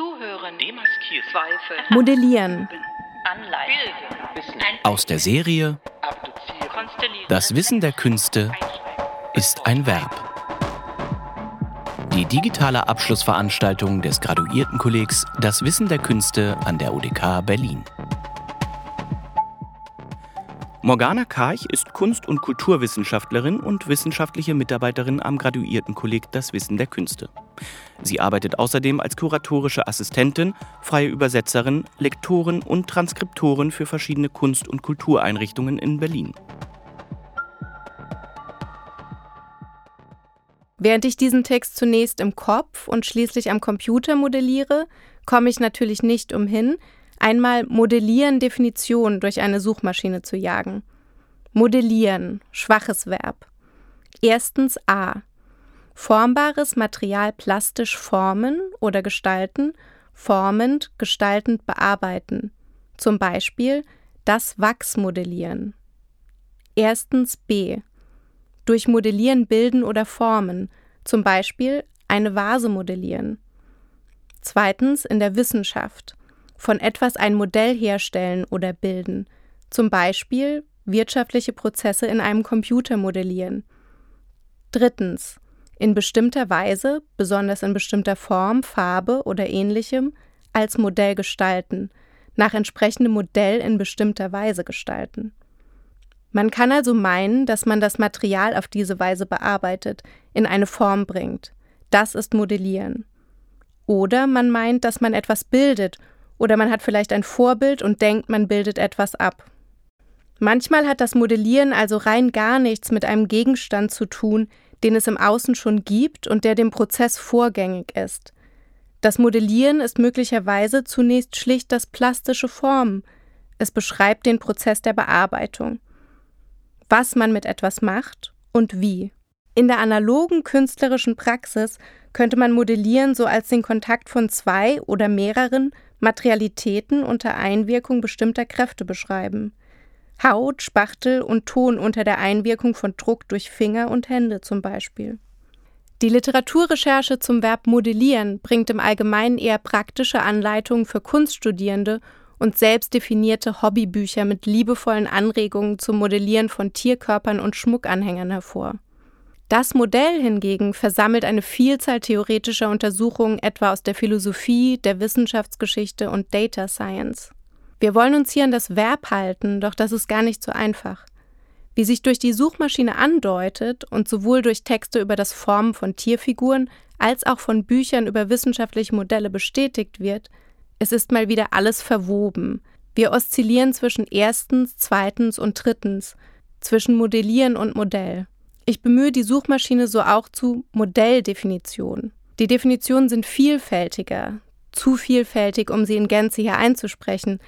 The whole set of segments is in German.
Zuhören. Demaskieren. Zweifel. Modellieren. Anleihen. Wissen. Aus der Serie. Das Wissen der Künste ist ein Verb. Die digitale Abschlussveranstaltung des Graduiertenkollegs Das Wissen der Künste an der UDK Berlin. Morgana Karch ist Kunst- und Kulturwissenschaftlerin und wissenschaftliche Mitarbeiterin am Graduiertenkolleg Das Wissen der Künste. Sie arbeitet außerdem als kuratorische Assistentin, freie Übersetzerin, Lektorin und Transkriptorin für verschiedene Kunst- und Kultureinrichtungen in Berlin. Während ich diesen Text zunächst im Kopf und schließlich am Computer modelliere, komme ich natürlich nicht umhin, einmal Modellieren Definition durch eine Suchmaschine zu jagen. Modellieren, schwaches Verb. Erstens A. Formbares Material plastisch formen oder gestalten, formend, gestaltend bearbeiten. Zum Beispiel das Wachs modellieren. Erstens B. Durch Modellieren bilden oder formen, zum Beispiel eine Vase modellieren. Zweitens in der Wissenschaft von etwas ein Modell herstellen oder bilden, zum Beispiel wirtschaftliche Prozesse in einem Computer modellieren. Drittens, in bestimmter Weise, besonders in bestimmter Form, Farbe oder ähnlichem, als Modell gestalten, nach entsprechendem Modell in bestimmter Weise gestalten. Man kann also meinen, dass man das Material auf diese Weise bearbeitet, in eine Form bringt. Das ist Modellieren. Oder man meint, dass man etwas bildet oder man hat vielleicht ein Vorbild und denkt, man bildet etwas ab. Manchmal hat das Modellieren also rein gar nichts mit einem Gegenstand zu tun, den es im Außen schon gibt und der dem Prozess vorgängig ist. Das Modellieren ist möglicherweise zunächst schlicht das plastische Formen. Es beschreibt den Prozess der Bearbeitung. Was man mit etwas macht und wie. In der analogen künstlerischen Praxis könnte man Modellieren so als den Kontakt von zwei oder mehreren Materialitäten unter Einwirkung bestimmter Kräfte beschreiben. Haut, Spachtel und Ton unter der Einwirkung von Druck durch Finger und Hände zum Beispiel. Die Literaturrecherche zum Verb modellieren bringt im Allgemeinen eher praktische Anleitungen für Kunststudierende und selbstdefinierte Hobbybücher mit liebevollen Anregungen zum Modellieren von Tierkörpern und Schmuckanhängern hervor. Das Modell hingegen versammelt eine Vielzahl theoretischer Untersuchungen etwa aus der Philosophie, der Wissenschaftsgeschichte und Data Science. Wir wollen uns hier an das Verb halten, doch das ist gar nicht so einfach. Wie sich durch die Suchmaschine andeutet und sowohl durch Texte über das Formen von Tierfiguren als auch von Büchern über wissenschaftliche Modelle bestätigt wird, es ist mal wieder alles verwoben. Wir oszillieren zwischen erstens, zweitens und drittens, zwischen Modellieren und Modell. Ich bemühe die Suchmaschine so auch zu Modelldefinitionen. Die Definitionen sind vielfältiger, zu vielfältig, um sie in Gänze hier einzusprechen,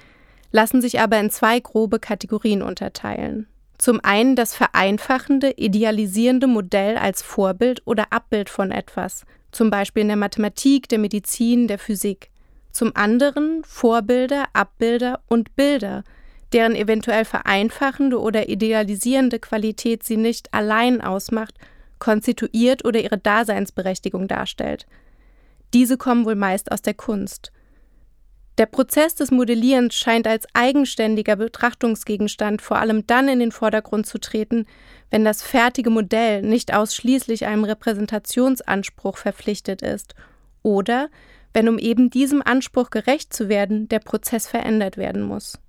lassen sich aber in zwei grobe Kategorien unterteilen. Zum einen das vereinfachende, idealisierende Modell als Vorbild oder Abbild von etwas, zum Beispiel in der Mathematik, der Medizin, der Physik. Zum anderen Vorbilder, Abbilder und Bilder, deren eventuell vereinfachende oder idealisierende Qualität sie nicht allein ausmacht, konstituiert oder ihre Daseinsberechtigung darstellt. Diese kommen wohl meist aus der Kunst. Der Prozess des Modellierens scheint als eigenständiger Betrachtungsgegenstand vor allem dann in den Vordergrund zu treten, wenn das fertige Modell nicht ausschließlich einem Repräsentationsanspruch verpflichtet ist oder wenn um eben diesem Anspruch gerecht zu werden, der Prozess verändert werden muss.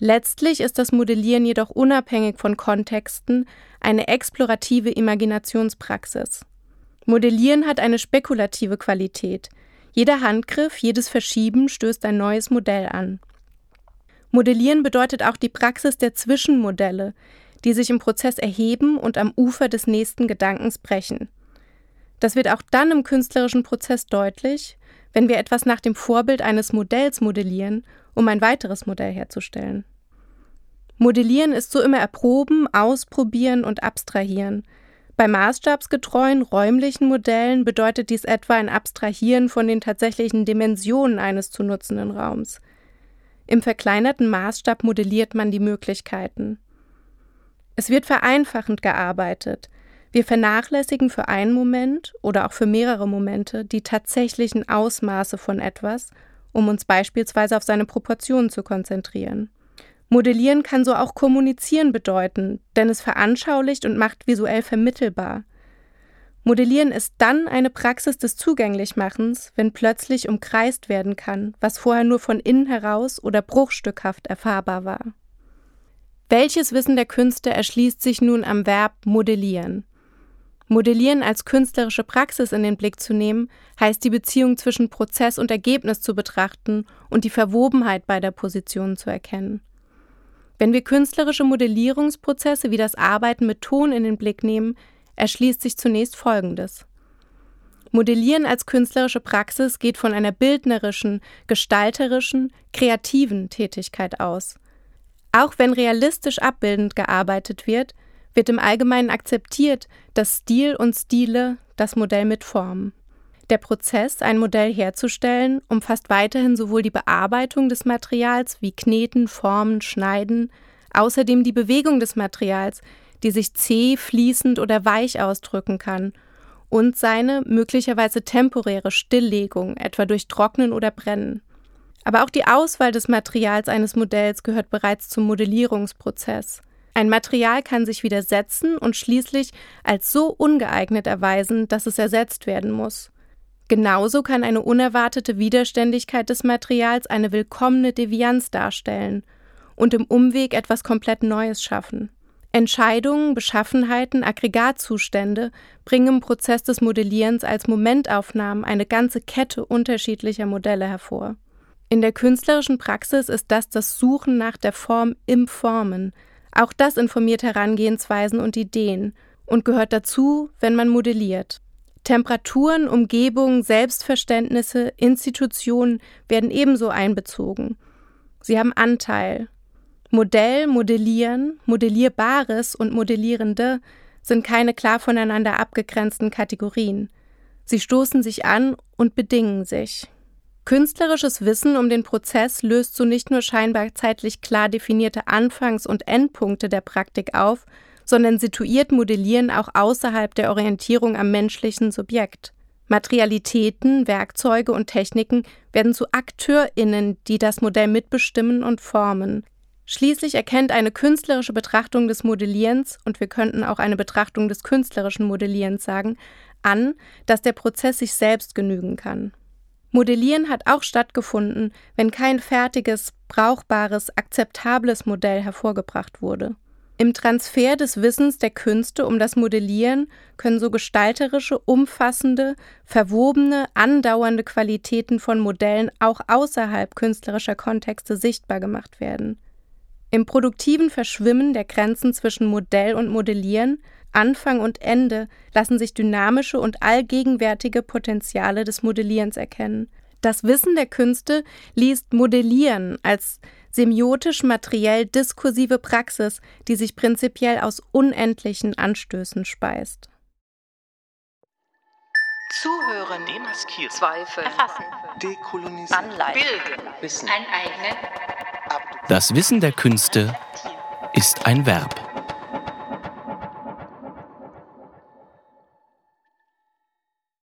Letztlich ist das Modellieren jedoch unabhängig von Kontexten eine explorative Imaginationspraxis. Modellieren hat eine spekulative Qualität. Jeder Handgriff, jedes Verschieben stößt ein neues Modell an. Modellieren bedeutet auch die Praxis der Zwischenmodelle, die sich im Prozess erheben und am Ufer des nächsten Gedankens brechen. Das wird auch dann im künstlerischen Prozess deutlich, wenn wir etwas nach dem Vorbild eines Modells modellieren um ein weiteres Modell herzustellen. Modellieren ist so immer erproben, ausprobieren und abstrahieren. Bei maßstabsgetreuen räumlichen Modellen bedeutet dies etwa ein Abstrahieren von den tatsächlichen Dimensionen eines zu nutzenden Raums. Im verkleinerten Maßstab modelliert man die Möglichkeiten. Es wird vereinfachend gearbeitet. Wir vernachlässigen für einen Moment oder auch für mehrere Momente die tatsächlichen Ausmaße von etwas, um uns beispielsweise auf seine Proportionen zu konzentrieren. Modellieren kann so auch kommunizieren bedeuten, denn es veranschaulicht und macht visuell vermittelbar. Modellieren ist dann eine Praxis des Zugänglichmachens, wenn plötzlich umkreist werden kann, was vorher nur von innen heraus oder bruchstückhaft erfahrbar war. Welches Wissen der Künste erschließt sich nun am Verb modellieren? Modellieren als künstlerische Praxis in den Blick zu nehmen, heißt die Beziehung zwischen Prozess und Ergebnis zu betrachten und die Verwobenheit beider Positionen zu erkennen. Wenn wir künstlerische Modellierungsprozesse wie das Arbeiten mit Ton in den Blick nehmen, erschließt sich zunächst Folgendes. Modellieren als künstlerische Praxis geht von einer bildnerischen, gestalterischen, kreativen Tätigkeit aus. Auch wenn realistisch abbildend gearbeitet wird, wird im Allgemeinen akzeptiert, dass Stil und Stile das Modell mitformen. Der Prozess, ein Modell herzustellen, umfasst weiterhin sowohl die Bearbeitung des Materials wie Kneten, Formen, Schneiden, außerdem die Bewegung des Materials, die sich zäh, fließend oder weich ausdrücken kann, und seine möglicherweise temporäre Stilllegung, etwa durch Trocknen oder Brennen. Aber auch die Auswahl des Materials eines Modells gehört bereits zum Modellierungsprozess. Ein Material kann sich widersetzen und schließlich als so ungeeignet erweisen, dass es ersetzt werden muss. Genauso kann eine unerwartete Widerständigkeit des Materials eine willkommene Devianz darstellen und im Umweg etwas komplett Neues schaffen. Entscheidungen, Beschaffenheiten, Aggregatzustände bringen im Prozess des Modellierens als Momentaufnahmen eine ganze Kette unterschiedlicher Modelle hervor. In der künstlerischen Praxis ist das das Suchen nach der Form im Formen. Auch das informiert Herangehensweisen und Ideen und gehört dazu, wenn man modelliert. Temperaturen, Umgebung, Selbstverständnisse, Institutionen werden ebenso einbezogen. Sie haben Anteil, Modell, Modellieren, Modellierbares und Modellierende sind keine klar voneinander abgegrenzten Kategorien. Sie stoßen sich an und bedingen sich. Künstlerisches Wissen um den Prozess löst so nicht nur scheinbar zeitlich klar definierte Anfangs- und Endpunkte der Praktik auf, sondern situiert Modellieren auch außerhalb der Orientierung am menschlichen Subjekt. Materialitäten, Werkzeuge und Techniken werden zu AkteurInnen, die das Modell mitbestimmen und formen. Schließlich erkennt eine künstlerische Betrachtung des Modellierens, und wir könnten auch eine Betrachtung des künstlerischen Modellierens sagen, an, dass der Prozess sich selbst genügen kann. Modellieren hat auch stattgefunden, wenn kein fertiges, brauchbares, akzeptables Modell hervorgebracht wurde. Im Transfer des Wissens der Künste um das Modellieren können so gestalterische, umfassende, verwobene, andauernde Qualitäten von Modellen auch außerhalb künstlerischer Kontexte sichtbar gemacht werden. Im produktiven Verschwimmen der Grenzen zwischen Modell und Modellieren, Anfang und Ende lassen sich dynamische und allgegenwärtige Potenziale des Modellierens erkennen. Das Wissen der Künste liest Modellieren als semiotisch materiell diskursive Praxis, die sich prinzipiell aus unendlichen Anstößen speist. Zuhören, demaskieren, Zweifel, erfassen, dekolonisieren, anleiten, bilden, Wissen, aneignen, das Wissen der Künste ist ein Verb.